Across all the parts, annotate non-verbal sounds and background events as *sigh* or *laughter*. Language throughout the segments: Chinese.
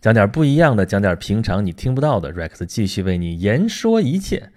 讲点不一样的，讲点平常你听不到的。Rex 继续为你言说一切。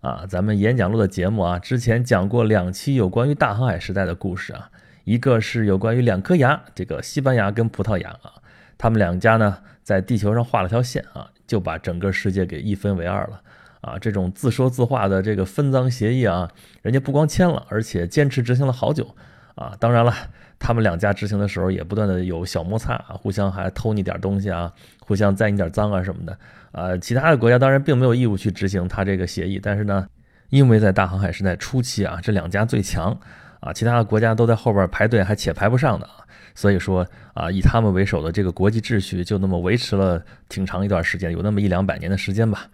啊，咱们演讲录的节目啊，之前讲过两期有关于大航海时代的故事啊，一个是有关于两颗牙，这个西班牙跟葡萄牙啊，他们两家呢在地球上画了条线啊，就把整个世界给一分为二了啊。这种自说自话的这个分赃协议啊，人家不光签了，而且坚持执行了好久啊。当然了，他们两家执行的时候也不断的有小摩擦啊，互相还偷你点东西啊，互相栽你点赃啊什么的。啊，其他的国家当然并没有义务去执行他这个协议，但是呢，因为在大航海时代初期啊，这两家最强啊，其他的国家都在后边排队，还且排不上的啊，所以说啊，以他们为首的这个国际秩序就那么维持了挺长一段时间，有那么一两百年的时间吧。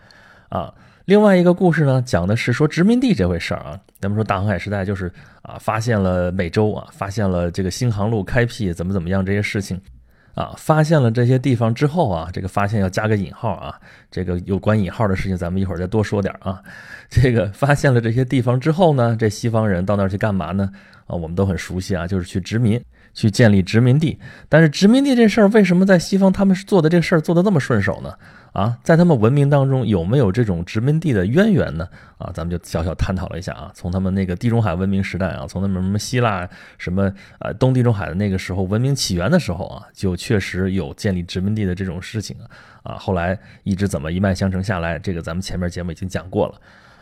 啊，另外一个故事呢，讲的是说殖民地这回事儿啊，咱们说大航海时代就是啊，发现了美洲啊，发现了这个新航路开辟怎么怎么样这些事情。啊，发现了这些地方之后啊，这个发现要加个引号啊，这个有关引号的事情，咱们一会儿再多说点儿啊。*laughs* 这个发现了这些地方之后呢，这西方人到那儿去干嘛呢？啊，我们都很熟悉啊，就是去殖民。去建立殖民地，但是殖民地这事儿为什么在西方他们做的这事儿做的那么顺手呢？啊，在他们文明当中有没有这种殖民地的渊源呢？啊，咱们就小小探讨了一下啊，从他们那个地中海文明时代啊，从他们什么希腊什么呃东地中海的那个时候文明起源的时候啊，就确实有建立殖民地的这种事情啊，啊，后来一直怎么一脉相承下来，这个咱们前面节目已经讲过了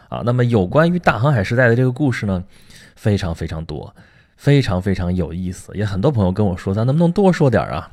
啊。那么有关于大航海时代的这个故事呢，非常非常多。非常非常有意思，也很多朋友跟我说，咱能不能多说点啊？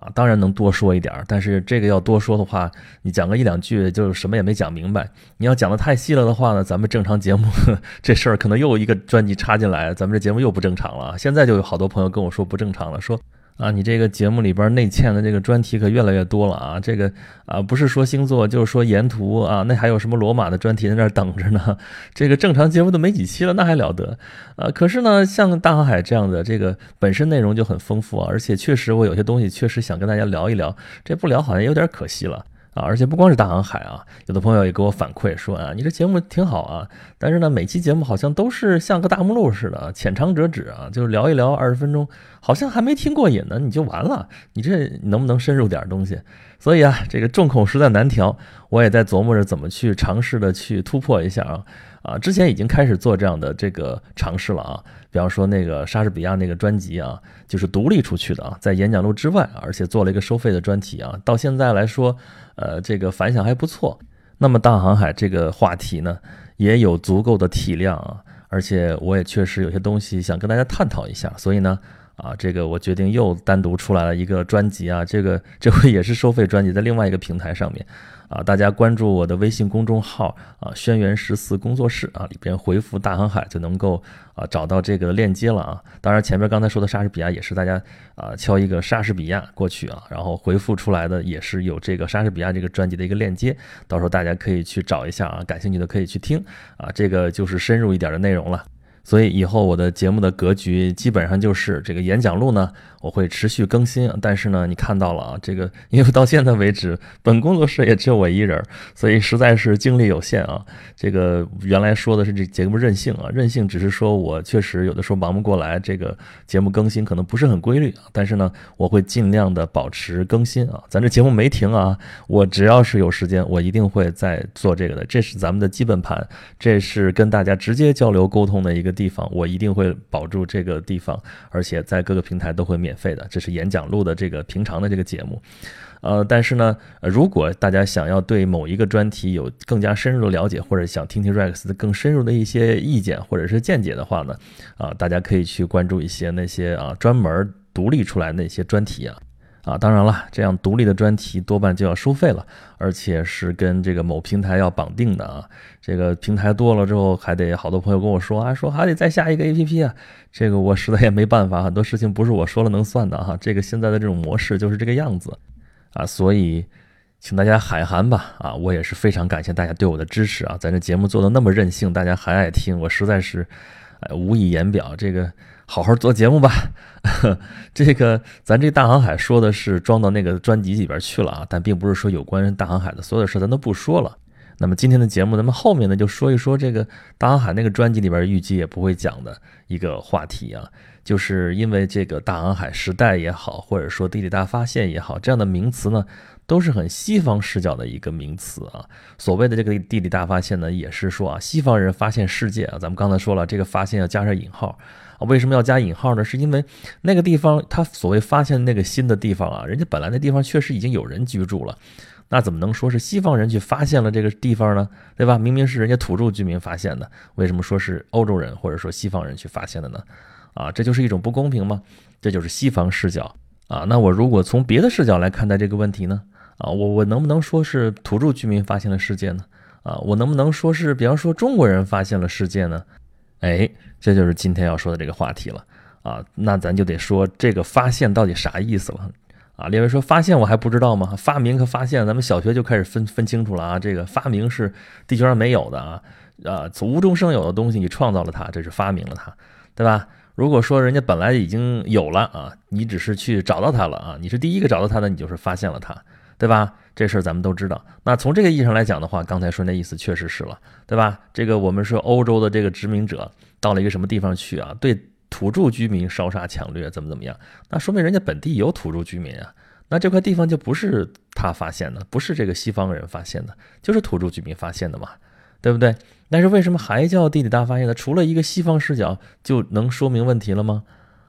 啊，当然能多说一点，但是这个要多说的话，你讲个一两句就什么也没讲明白。你要讲的太细了的话呢，咱们正常节目 *laughs* 这事儿可能又一个专辑插进来，咱们这节目又不正常了。现在就有好多朋友跟我说不正常了，说。啊，你这个节目里边内嵌的这个专题可越来越多了啊！这个啊，不是说星座，就是说沿途啊，那还有什么罗马的专题在那儿等着呢？*laughs* 这个正常节目都没几期了，那还了得？啊，可是呢，像大航海这样的，这个本身内容就很丰富啊，而且确实我有些东西确实想跟大家聊一聊，这不聊好像有点可惜了。啊，而且不光是大航海啊，有的朋友也给我反馈说啊，你这节目挺好啊，但是呢，每期节目好像都是像个大目录似的，浅尝辄止啊，就是聊一聊二十分钟，好像还没听过瘾呢，你就完了，你这能不能深入点东西？所以啊，这个众口实在难调，我也在琢磨着怎么去尝试的去突破一下啊。啊，之前已经开始做这样的这个尝试了啊，比方说那个莎士比亚那个专辑啊，就是独立出去的啊，在演讲录之外，而且做了一个收费的专题啊，到现在来说，呃，这个反响还不错。那么大航海这个话题呢，也有足够的体量啊，而且我也确实有些东西想跟大家探讨一下，所以呢。啊，这个我决定又单独出来了一个专辑啊，这个这回也是收费专辑，在另外一个平台上面，啊，大家关注我的微信公众号啊，轩辕十四工作室啊，里边回复大航海就能够啊找到这个链接了啊。当然前面刚才说的莎士比亚也是大家啊敲一个莎士比亚过去啊，然后回复出来的也是有这个莎士比亚这个专辑的一个链接，到时候大家可以去找一下啊，感兴趣的可以去听啊，这个就是深入一点的内容了。所以以后我的节目的格局基本上就是这个演讲录呢，我会持续更新。但是呢，你看到了啊，这个 *laughs* 因为到现在为止，本工作室也只有我一人，所以实在是精力有限啊。这个原来说的是这节目任性啊，任性只是说我确实有的时候忙不过来，这个节目更新可能不是很规律啊。但是呢，我会尽量的保持更新啊。咱这节目没停啊，我只要是有时间，我一定会在做这个的。这是咱们的基本盘，这是跟大家直接交流沟通的一个。地方我一定会保住这个地方，而且在各个平台都会免费的。这是演讲录的这个平常的这个节目，呃，但是呢，如果大家想要对某一个专题有更加深入的了解，或者想听听 Rex 的更深入的一些意见或者是见解的话呢，啊，大家可以去关注一些那些啊专门独立出来那些专题啊。啊，当然了，这样独立的专题多半就要收费了，而且是跟这个某平台要绑定的啊。这个平台多了之后，还得好多朋友跟我说啊，说还得再下一个 APP 啊。这个我实在也没办法，很多事情不是我说了能算的哈。这个现在的这种模式就是这个样子啊，所以请大家海涵吧啊。我也是非常感谢大家对我的支持啊，咱这节目做的那么任性，大家还爱听，我实在是哎无以言表。这个。好好做节目吧，*laughs* 这个咱这大航海说的是装到那个专辑里边去了啊，但并不是说有关大航海的所有的事咱都不说了。那么今天的节目，咱们后面呢就说一说这个大航海那个专辑里边预计也不会讲的一个话题啊，就是因为这个大航海时代也好，或者说地理大发现也好，这样的名词呢都是很西方视角的一个名词啊。所谓的这个地理大发现呢，也是说啊，西方人发现世界啊。咱们刚才说了，这个发现要加上引号啊。为什么要加引号呢？是因为那个地方他所谓发现那个新的地方啊，人家本来那地方确实已经有人居住了。那怎么能说是西方人去发现了这个地方呢？对吧？明明是人家土著居民发现的，为什么说是欧洲人或者说西方人去发现的呢？啊，这就是一种不公平吗？这就是西方视角啊。那我如果从别的视角来看待这个问题呢？啊，我我能不能说是土著居民发现了世界呢？啊，我能不能说是比方说中国人发现了世界呢？哎，这就是今天要说的这个话题了啊。那咱就得说这个发现到底啥意思了。啊，列位说发现我还不知道吗？发明和发现，咱们小学就开始分分清楚了啊。这个发明是地球上没有的啊，啊，从无中生有的东西你创造了它，这是发明了它，对吧？如果说人家本来已经有了啊，你只是去找到它了啊，你是第一个找到它的，你就是发现了它，对吧？这事儿咱们都知道。那从这个意义上来讲的话，刚才说那意思确实是了，对吧？这个我们说欧洲的这个殖民者到了一个什么地方去啊？对。土著居民烧杀抢掠，怎么怎么样？那说明人家本地有土著居民啊。那这块地方就不是他发现的，不是这个西方人发现的，就是土著居民发现的嘛，对不对？但是为什么还叫地理大发现呢？除了一个西方视角就能说明问题了吗？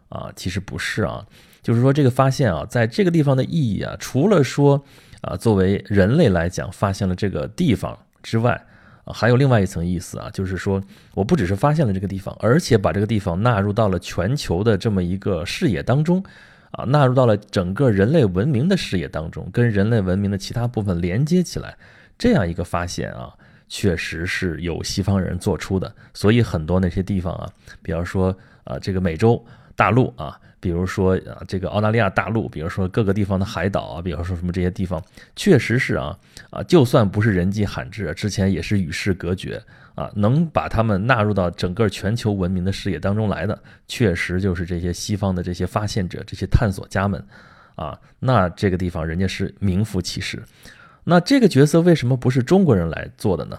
啊，其实不是啊。就是说这个发现啊，在这个地方的意义啊，除了说啊，作为人类来讲发现了这个地方之外。啊还有另外一层意思啊，就是说，我不只是发现了这个地方，而且把这个地方纳入到了全球的这么一个视野当中，啊，纳入到了整个人类文明的视野当中，跟人类文明的其他部分连接起来，这样一个发现啊，确实是有西方人做出的。所以很多那些地方啊，比方说啊，这个美洲大陆啊。比如说啊，这个澳大利亚大陆，比如说各个地方的海岛啊，比如说什么这些地方，确实是啊啊，就算不是人迹罕至，之前也是与世隔绝啊，能把他们纳入到整个全球文明的视野当中来的，确实就是这些西方的这些发现者、这些探索家们啊。那这个地方人家是名副其实。那这个角色为什么不是中国人来做的呢？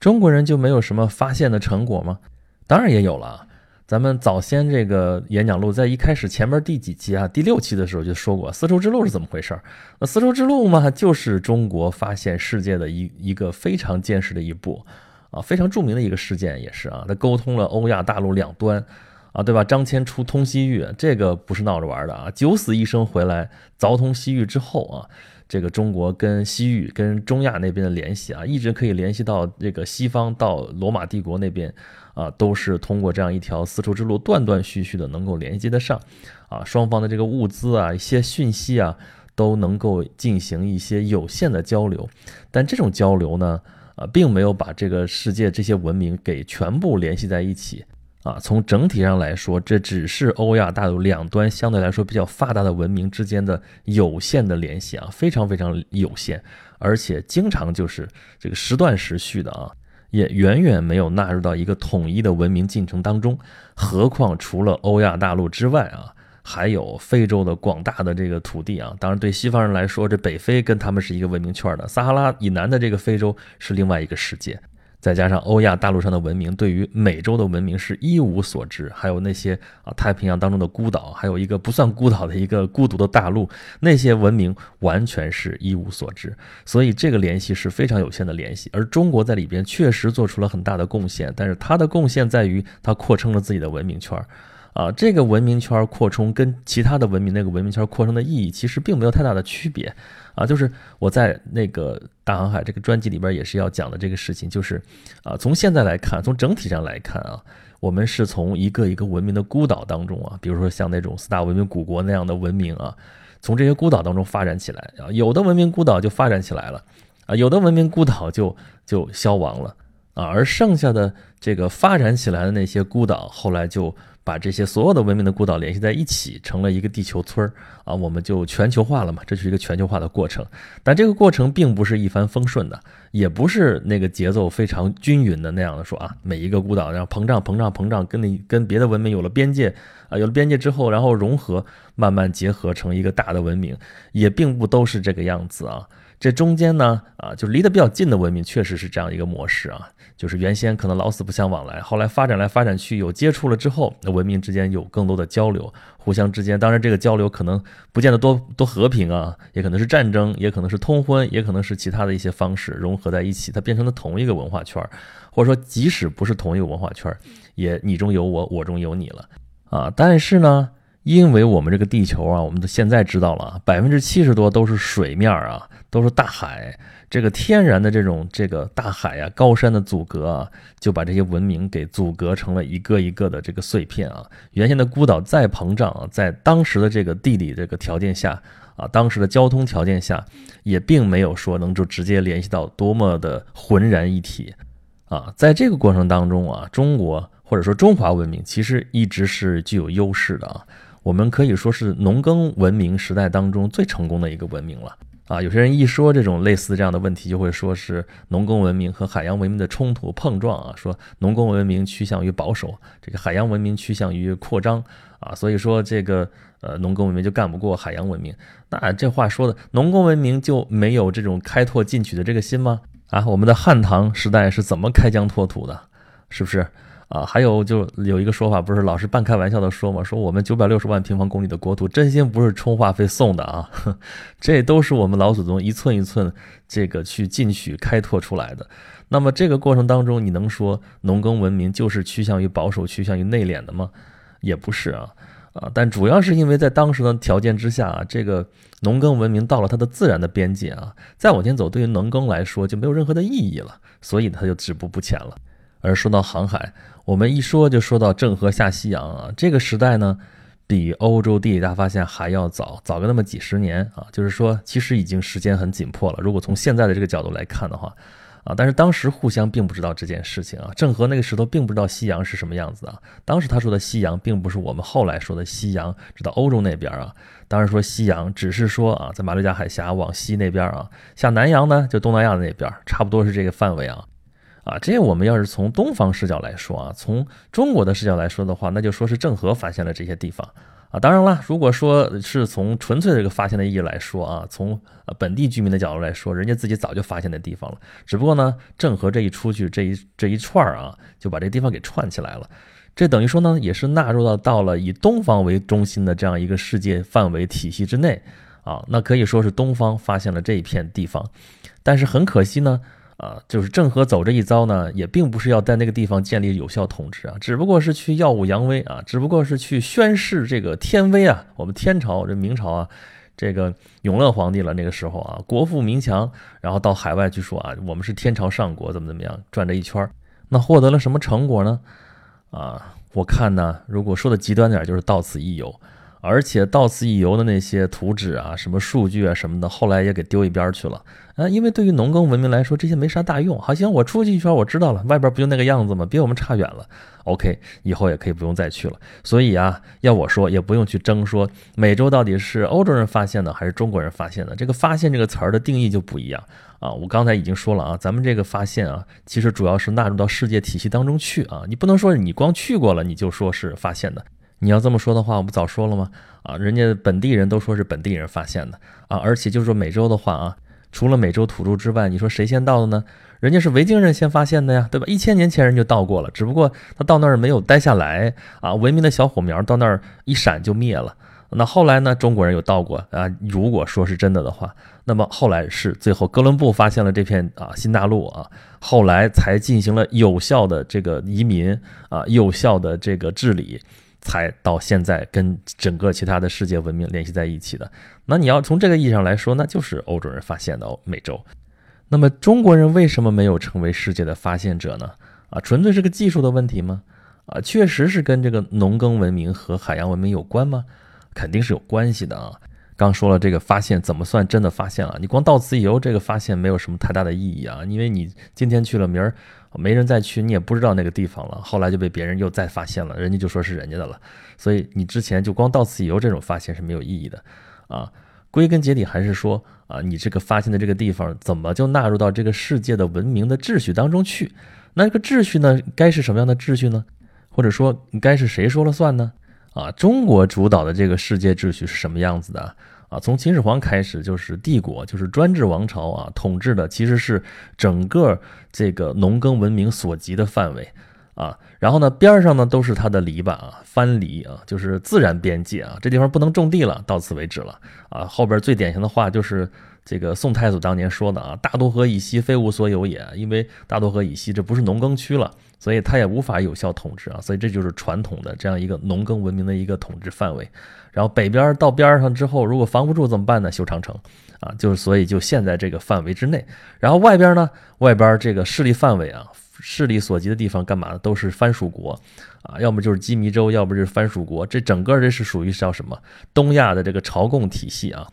中国人就没有什么发现的成果吗？当然也有了。咱们早先这个演讲录在一开始前面第几期啊？第六期的时候就说过丝绸之路是怎么回事儿。那丝绸之路嘛，就是中国发现世界的一一个非常坚实的一步啊，非常著名的一个事件也是啊。它沟通了欧亚大陆两端啊，对吧？张骞出通西域，这个不是闹着玩的啊。九死一生回来凿通西域之后啊，这个中国跟西域、跟中亚那边的联系啊，一直可以联系到这个西方到罗马帝国那边。啊，都是通过这样一条丝绸之路断断续续的能够连接得上，啊，双方的这个物资啊、一些讯息啊，都能够进行一些有限的交流，但这种交流呢，啊，并没有把这个世界这些文明给全部联系在一起，啊，从整体上来说，这只是欧亚大陆两端相对来说比较发达的文明之间的有限的联系啊，非常非常有限，而且经常就是这个时断时续的啊。也远远没有纳入到一个统一的文明进程当中，何况除了欧亚大陆之外啊，还有非洲的广大的这个土地啊。当然，对西方人来说，这北非跟他们是一个文明圈的，撒哈拉以南的这个非洲是另外一个世界。再加上欧亚大陆上的文明，对于美洲的文明是一无所知，还有那些啊太平洋当中的孤岛，还有一个不算孤岛的一个孤独的大陆，那些文明完全是一无所知。所以这个联系是非常有限的联系。而中国在里边确实做出了很大的贡献，但是它的贡献在于它扩充了自己的文明圈儿。啊，这个文明圈儿扩充跟其他的文明那个文明圈儿扩充的意义其实并没有太大的区别，啊，就是我在那个大航海这个专辑里边也是要讲的这个事情，就是啊，从现在来看，从整体上来看啊，我们是从一个一个文明的孤岛当中啊，比如说像那种四大文明古国那样的文明啊，从这些孤岛当中发展起来啊，有的文明孤岛就发展起来了，啊，有的文明孤岛就就消亡了，啊，而剩下的这个发展起来的那些孤岛后来就。把这些所有的文明的孤岛联系在一起，成了一个地球村儿啊，我们就全球化了嘛，这是一个全球化的过程。但这个过程并不是一帆风顺的，也不是那个节奏非常均匀的那样的说啊，每一个孤岛然后膨胀膨胀膨胀，跟那跟别的文明有了边界啊，有了边界之后，然后融合，慢慢结合成一个大的文明，也并不都是这个样子啊。这中间呢，啊，就离得比较近的文明，确实是这样一个模式啊，就是原先可能老死不相往来，后来发展来发展去，有接触了之后，那文明之间有更多的交流，互相之间，当然这个交流可能不见得多多和平啊，也可能是战争，也可能是通婚，也可能是其他的一些方式融合在一起，它变成了同一个文化圈儿或者说即使不是同一个文化圈儿也你中有我，我中有你了啊，但是呢。因为我们这个地球啊，我们都现在知道了啊，百分之七十多都是水面啊，都是大海。这个天然的这种这个大海啊，高山的阻隔啊，就把这些文明给阻隔成了一个一个的这个碎片啊。原先的孤岛再膨胀啊，在当时的这个地理这个条件下啊，当时的交通条件下，也并没有说能就直接联系到多么的浑然一体啊。在这个过程当中啊，中国或者说中华文明其实一直是具有优势的啊。我们可以说是农耕文明时代当中最成功的一个文明了啊！有些人一说这种类似这样的问题，就会说是农耕文明和海洋文明的冲突碰撞啊，说农耕文明趋向于保守，这个海洋文明趋向于扩张啊，所以说这个呃农耕文明就干不过海洋文明。那这话说的，农耕文明就没有这种开拓进取的这个心吗？啊，我们的汉唐时代是怎么开疆拓土的？是不是？啊，还有就有一个说法，不是老是半开玩笑的说嘛，说我们九百六十万平方公里的国土，真心不是充话费送的啊，*laughs* 这都是我们老祖宗一寸一寸这个去进取开拓出来的。那么这个过程当中，你能说农耕文明就是趋向于保守、趋向于内敛的吗？也不是啊，啊，但主要是因为在当时的条件之下啊，这个农耕文明到了它的自然的边界啊，再往前走，对于农耕来说就没有任何的意义了，所以它就止步不前了。而说到航海，我们一说就说到郑和下西洋啊，这个时代呢，比欧洲地理大发现还要早，早个那么几十年啊。就是说，其实已经时间很紧迫了。如果从现在的这个角度来看的话，啊，但是当时互相并不知道这件事情啊。郑和那个时候并不知道西洋是什么样子啊。当时他说的西洋，并不是我们后来说的西洋，指到欧洲那边啊。当时说西洋，只是说啊，在马六甲海峡往西那边啊，像南洋呢，就东南亚那边，差不多是这个范围啊。啊，这我们要是从东方视角来说啊，从中国的视角来说的话，那就说是郑和发现了这些地方啊。当然了，如果说是从纯粹这个发现的意义来说啊，从本地居民的角度来说，人家自己早就发现的地方了。只不过呢，郑和这一出去，这一这一串儿啊，就把这地方给串起来了。这等于说呢，也是纳入到到了以东方为中心的这样一个世界范围体系之内啊。那可以说是东方发现了这一片地方，但是很可惜呢。啊，就是郑和走这一遭呢，也并不是要在那个地方建立有效统治啊，只不过是去耀武扬威啊，只不过是去宣示这个天威啊。我们天朝这明朝啊，这个永乐皇帝了那个时候啊，国富民强，然后到海外去说啊，我们是天朝上国，怎么怎么样，转这一圈那获得了什么成果呢？啊，我看呢，如果说的极端点，就是到此一游。而且到此一游的那些图纸啊、什么数据啊什么的，后来也给丢一边去了啊。因为对于农耕文明来说，这些没啥大用。好，行，我出去一圈，我知道了，外边不就那个样子吗？比我们差远了。OK，以后也可以不用再去了。所以啊，要我说，也不用去争说美洲到底是欧洲人发现的还是中国人发现的。这个“发现”这个词儿的定义就不一样啊。我刚才已经说了啊，咱们这个发现啊，其实主要是纳入到世界体系当中去啊。你不能说你光去过了，你就说是发现的。你要这么说的话，我不早说了吗？啊，人家本地人都说是本地人发现的啊，而且就是说美洲的话啊，除了美洲土著之外，你说谁先到的呢？人家是维京人先发现的呀，对吧？一千年前人就到过了，只不过他到那儿没有待下来啊，文明的小火苗到那儿一闪就灭了。那后来呢，中国人有到过啊，如果说是真的的话，那么后来是最后哥伦布发现了这片啊新大陆啊，后来才进行了有效的这个移民啊，有效的这个治理。才到现在跟整个其他的世界文明联系在一起的。那你要从这个意义上来说，那就是欧洲人发现的美洲。那么中国人为什么没有成为世界的发现者呢？啊，纯粹是个技术的问题吗？啊，确实是跟这个农耕文明和海洋文明有关吗？肯定是有关系的啊。刚说了这个发现怎么算真的发现了？你光到此一游，这个发现没有什么太大的意义啊，因为你今天去了，明儿没人再去，你也不知道那个地方了。后来就被别人又再发现了，人家就说是人家的了。所以你之前就光到此一游这种发现是没有意义的啊。归根结底还是说啊，你这个发现的这个地方怎么就纳入到这个世界的文明的秩序当中去？那这个秩序呢，该是什么样的秩序呢？或者说该是谁说了算呢？啊，中国主导的这个世界秩序是什么样子的？啊，从秦始皇开始就是帝国，就是专制王朝啊，统治的其实是整个这个农耕文明所及的范围啊。然后呢，边上呢都是它的篱笆啊，藩篱啊，就是自然边界啊，这地方不能种地了，到此为止了啊。后边最典型的话就是这个宋太祖当年说的啊，“大渡河以西，非吾所有也”，因为大渡河以西这不是农耕区了。所以他也无法有效统治啊，所以这就是传统的这样一个农耕文明的一个统治范围。然后北边到边上之后，如果防不住怎么办呢？修长城啊，就是所以就陷在这个范围之内。然后外边呢，外边这个势力范围啊，势力所及的地方干嘛呢？都是藩属国啊，要么就是羁縻州，要不就是藩属国。这整个这是属于叫什么？东亚的这个朝贡体系啊。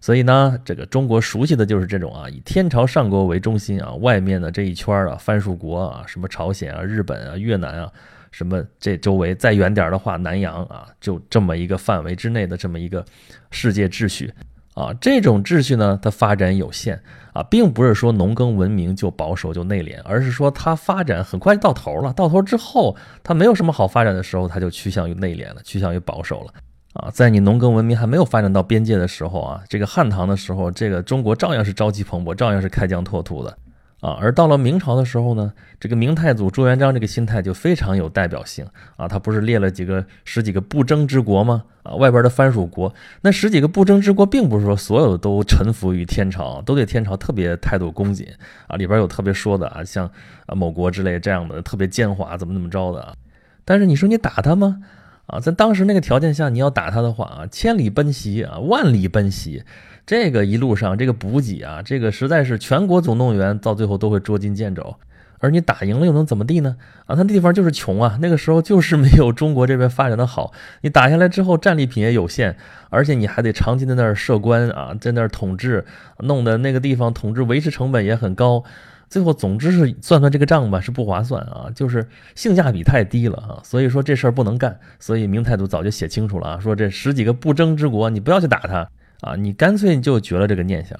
所以呢，这个中国熟悉的就是这种啊，以天朝上国为中心啊，外面的这一圈啊，藩属国啊，什么朝鲜啊、日本啊、越南啊，什么这周围再远点的话，南洋啊，就这么一个范围之内的这么一个世界秩序。啊，这种秩序呢，它发展有限。啊，并不是说农耕文明就保守就内敛，而是说它发展很快就到头了，到头之后它没有什么好发展的时候，它就趋向于内敛了，趋向于保守了。啊，在你农耕文明还没有发展到边界的时候啊，这个汉唐的时候，这个中国照样是朝气蓬勃，照样是开疆拓土的。啊。而到了明朝的时候呢，这个明太祖朱元璋这个心态就非常有代表性啊。他不是列了几个十几个不争之国吗？啊，外边的藩属国，那十几个不争之国，并不是说所有都臣服于天朝，都对天朝特别态度恭谨啊。里边有特别说的啊，像啊某国之类这样的特别奸猾，怎么怎么着的啊。但是你说你打他吗？啊，在当时那个条件下，你要打他的话啊，千里奔袭啊，万里奔袭，这个一路上这个补给啊，这个实在是全国总动员，到最后都会捉襟见肘。而你打赢了又能怎么地呢？啊，他那地方就是穷啊，那个时候就是没有中国这边发展的好。你打下来之后，战利品也有限，而且你还得长期在那儿设官啊，在那儿统治，弄得那个地方统治维持成本也很高。最后，总之是算算这个账吧，是不划算啊，就是性价比太低了啊，所以说这事儿不能干。所以明太祖早就写清楚了啊，说这十几个不争之国，你不要去打他啊，你干脆就绝了这个念想。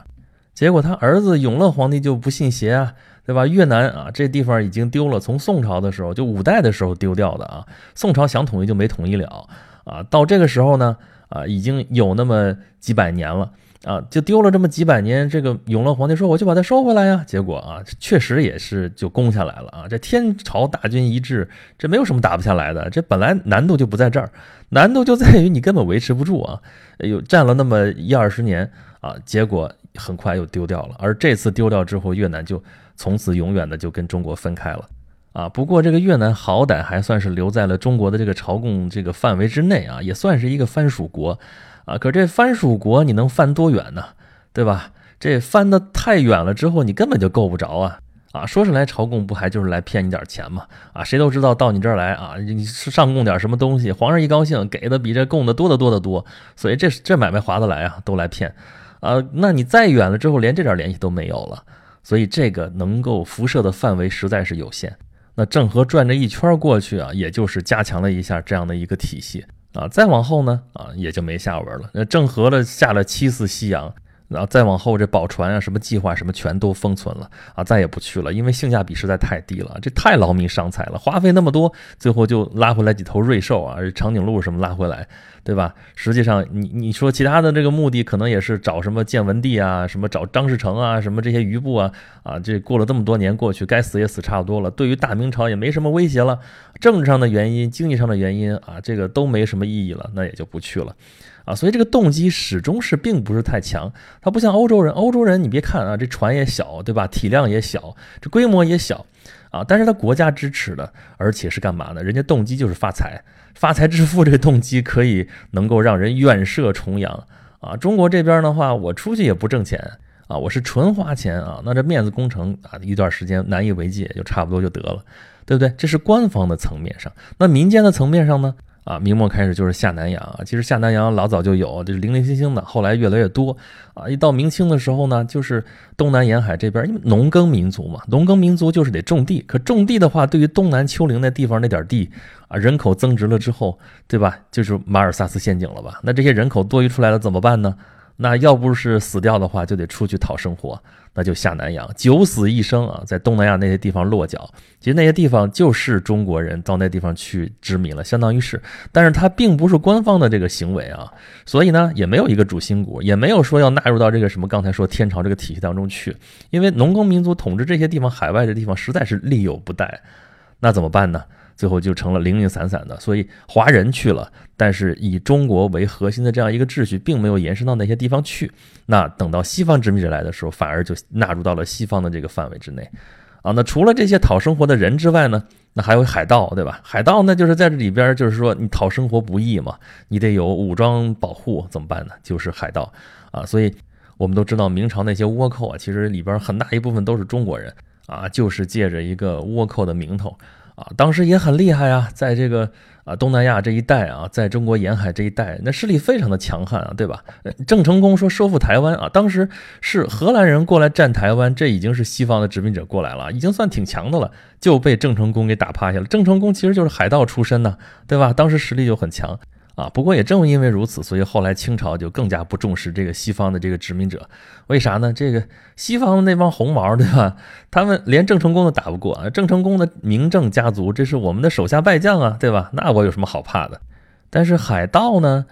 结果他儿子永乐皇帝就不信邪啊，对吧？越南啊，这地方已经丢了，从宋朝的时候就五代的时候丢掉的啊，宋朝想统一就没统一了啊，到这个时候呢，啊，已经有那么几百年了。啊，就丢了这么几百年，这个永乐皇帝说我就把它收回来呀。结果啊，确实也是就攻下来了啊。这天朝大军一致，这没有什么打不下来的。这本来难度就不在这儿，难度就在于你根本维持不住啊。有战了那么一二十年啊，结果很快又丢掉了。而这次丢掉之后，越南就从此永远的就跟中国分开了啊。不过这个越南好歹还算是留在了中国的这个朝贡这个范围之内啊，也算是一个藩属国。啊，可这藩属国你能翻多远呢？对吧？这翻的太远了之后，你根本就够不着啊！啊，说是来朝贡，不还就是来骗你点钱吗？啊，谁都知道到你这儿来啊，你是上贡点什么东西，皇上一高兴，给的比这贡的多得多得多，所以这这买卖划得来啊，都来骗。啊，那你再远了之后，连这点联系都没有了，所以这个能够辐射的范围实在是有限。那郑和转这一圈过去啊，也就是加强了一下这样的一个体系。啊，再往后呢，啊，也就没下文了。那郑和了下了七次西洋，然后再往后这宝船啊，什么计划什么全都封存了啊，再也不去了，因为性价比实在太低了，这太劳民伤财了，花费那么多，最后就拉回来几头瑞兽啊，长颈鹿什么拉回来。对吧？实际上，你你说其他的这个目的，可能也是找什么建文帝啊，什么找张士诚啊，什么这些余部啊，啊，这过了这么多年过去，该死也死差不多了。对于大明朝也没什么威胁了，政治上的原因、经济上的原因啊，这个都没什么意义了，那也就不去了，啊，所以这个动机始终是并不是太强。它不像欧洲人，欧洲人你别看啊，这船也小，对吧？体量也小，这规模也小。啊！但是他国家支持的，而且是干嘛呢？人家动机就是发财，发财致富这个动机可以能够让人远涉重洋啊！中国这边的话，我出去也不挣钱啊，我是纯花钱啊，那这面子工程啊，一段时间难以为继，就差不多就得了，对不对？这是官方的层面上，那民间的层面上呢？啊，明末开始就是下南洋啊，其实下南洋老早就有，就是零零星星的，后来越来越多啊。一到明清的时候呢，就是东南沿海这边，因为农耕民族嘛，农耕民族就是得种地，可种地的话，对于东南丘陵那地方那点地啊，人口增值了之后，对吧？就是马尔萨斯陷阱了吧？那这些人口多余出来了怎么办呢？那要不是死掉的话，就得出去讨生活，那就下南洋，九死一生啊，在东南亚那些地方落脚。其实那些地方就是中国人到那地方去殖民了，相当于是，但是它并不是官方的这个行为啊，所以呢，也没有一个主心骨，也没有说要纳入到这个什么刚才说天朝这个体系当中去，因为农耕民族统治这些地方，海外的地方实在是力有不逮，那怎么办呢？最后就成了零零散散的，所以华人去了，但是以中国为核心的这样一个秩序，并没有延伸到那些地方去。那等到西方殖民者来的时候，反而就纳入到了西方的这个范围之内。啊，那除了这些讨生活的人之外呢，那还有海盗，对吧？海盗那就是在这里边，就是说你讨生活不易嘛，你得有武装保护，怎么办呢？就是海盗啊。所以我们都知道，明朝那些倭寇啊，其实里边很大一部分都是中国人啊，就是借着一个倭寇的名头。啊，当时也很厉害啊，在这个啊东南亚这一带啊，在中国沿海这一带，那势力非常的强悍啊，对吧？郑成功说收复台湾啊，当时是荷兰人过来占台湾，这已经是西方的殖民者过来了，已经算挺强的了，就被郑成功给打趴下了。郑成功其实就是海盗出身呢，对吧？当时实力就很强。啊，不过也正因为如此，所以后来清朝就更加不重视这个西方的这个殖民者。为啥呢？这个西方的那帮红毛，对吧？他们连郑成功都打不过啊！郑成功的明郑家族，这是我们的手下败将啊，对吧？那我有什么好怕的？但是海盗呢，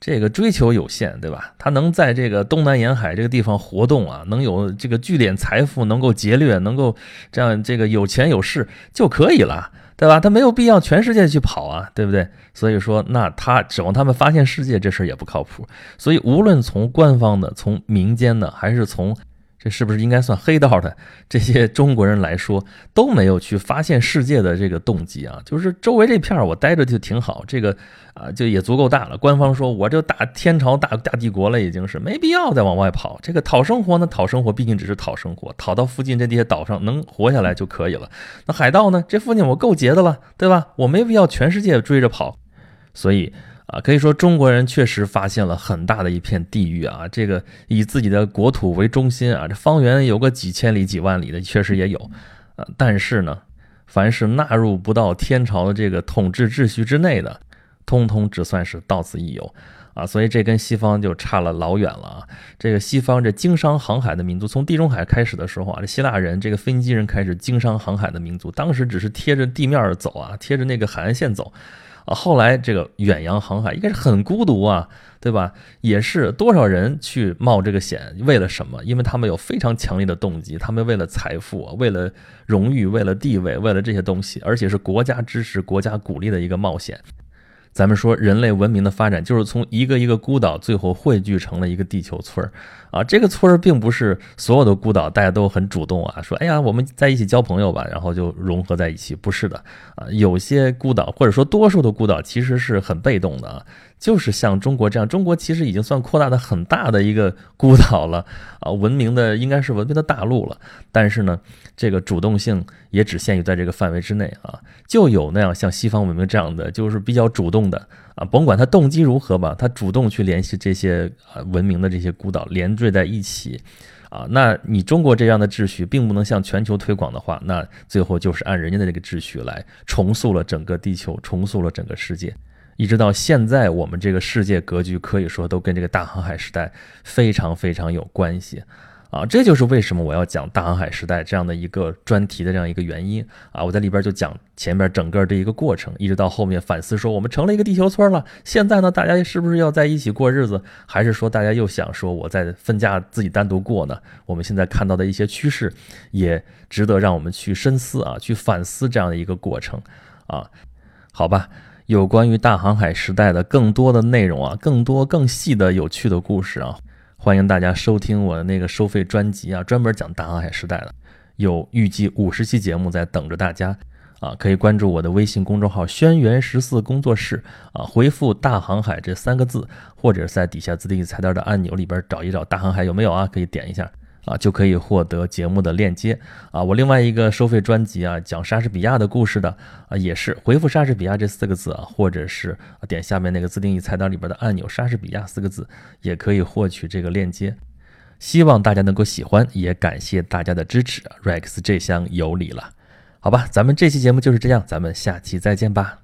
这个追求有限，对吧？他能在这个东南沿海这个地方活动啊，能有这个聚敛财富，能够劫掠，能够这样这个有钱有势就可以了。对吧？他没有必要全世界去跑啊，对不对？所以说，那他指望他们发现世界这事儿也不靠谱。所以，无论从官方的、从民间的，还是从这是不是应该算黑道的这些中国人来说，都没有去发现世界的这个动机啊。就是周围这片儿我待着就挺好，这个啊就也足够大了。官方说我这大天朝大大帝国了，已经是没必要再往外跑。这个讨生活呢，讨生活毕竟只是讨生活，讨到附近这些岛上能活下来就可以了。那海盗呢，这附近我够劫的了，对吧？我没必要全世界追着跑，所以。啊，可以说中国人确实发现了很大的一片地域啊！这个以自己的国土为中心啊，这方圆有个几千里、几万里的，确实也有。呃，但是呢，凡是纳入不到天朝的这个统治秩序之内的，通通只算是到此一游啊！所以这跟西方就差了老远了啊！这个西方这经商航海的民族，从地中海开始的时候啊，这希腊人、这个腓尼基人开始经商航海的民族，当时只是贴着地面走啊，贴着那个海岸线走。啊，后来这个远洋航海应该是很孤独啊，对吧？也是多少人去冒这个险，为了什么？因为他们有非常强烈的动机，他们为了财富，啊为了荣誉，为了地位，为了这些东西，而且是国家支持、国家鼓励的一个冒险。咱们说人类文明的发展，就是从一个一个孤岛，最后汇聚成了一个地球村儿啊。这个村儿并不是所有的孤岛大家都很主动啊，说哎呀，我们在一起交朋友吧，然后就融合在一起。不是的啊，有些孤岛或者说多数的孤岛其实是很被动的啊。就是像中国这样，中国其实已经算扩大的很大的一个孤岛了啊，文明的应该是文明的大陆了。但是呢，这个主动性也只限于在这个范围之内啊。就有那样像西方文明这样的，就是比较主动的啊，甭管他动机如何吧，他主动去联系这些啊文明的这些孤岛，连缀在一起啊。那你中国这样的秩序并不能向全球推广的话，那最后就是按人家的这个秩序来重塑了整个地球，重塑了整个世界。一直到现在，我们这个世界格局可以说都跟这个大航海时代非常非常有关系啊！这就是为什么我要讲大航海时代这样的一个专题的这样一个原因啊！我在里边就讲前面整个这一个过程，一直到后面反思说我们成了一个地球村了，现在呢，大家是不是要在一起过日子，还是说大家又想说我在分家自己单独过呢？我们现在看到的一些趋势也值得让我们去深思啊，去反思这样的一个过程啊，好吧。有关于大航海时代的更多的内容啊，更多更细的有趣的故事啊，欢迎大家收听我的那个收费专辑啊，专门讲大航海时代的，有预计五十期节目在等着大家。啊，可以关注我的微信公众号“轩辕十四工作室”啊，回复“大航海”这三个字，或者在底下自定义菜单的按钮里边找一找“大航海”有没有啊，可以点一下。啊，就可以获得节目的链接啊。我另外一个收费专辑啊，讲莎士比亚的故事的啊，也是回复莎士比亚这四个字啊，或者是点下面那个自定义菜单里边的按钮莎士比亚四个字，也可以获取这个链接。希望大家能够喜欢，也感谢大家的支持，Rex 这厢有礼了。好吧，咱们这期节目就是这样，咱们下期再见吧。